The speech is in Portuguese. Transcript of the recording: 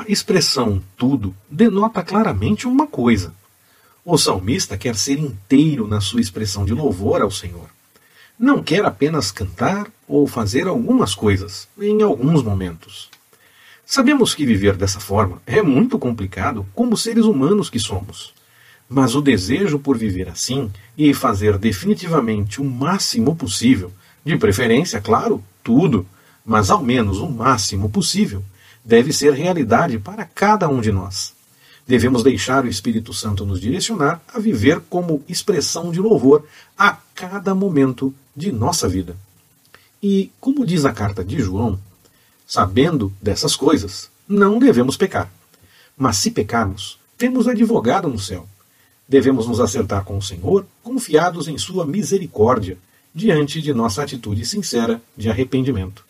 A expressão tudo denota claramente uma coisa. O salmista quer ser inteiro na sua expressão de louvor ao Senhor. Não quer apenas cantar ou fazer algumas coisas, em alguns momentos. Sabemos que viver dessa forma é muito complicado como seres humanos que somos. Mas o desejo por viver assim e fazer definitivamente o máximo possível, de preferência, claro, tudo, mas ao menos o máximo possível, deve ser realidade para cada um de nós. Devemos deixar o Espírito Santo nos direcionar a viver como expressão de louvor a cada momento de nossa vida. E, como diz a carta de João, sabendo dessas coisas, não devemos pecar. Mas se pecarmos, temos advogado no céu. Devemos nos acertar com o Senhor, confiados em Sua misericórdia, diante de nossa atitude sincera de arrependimento.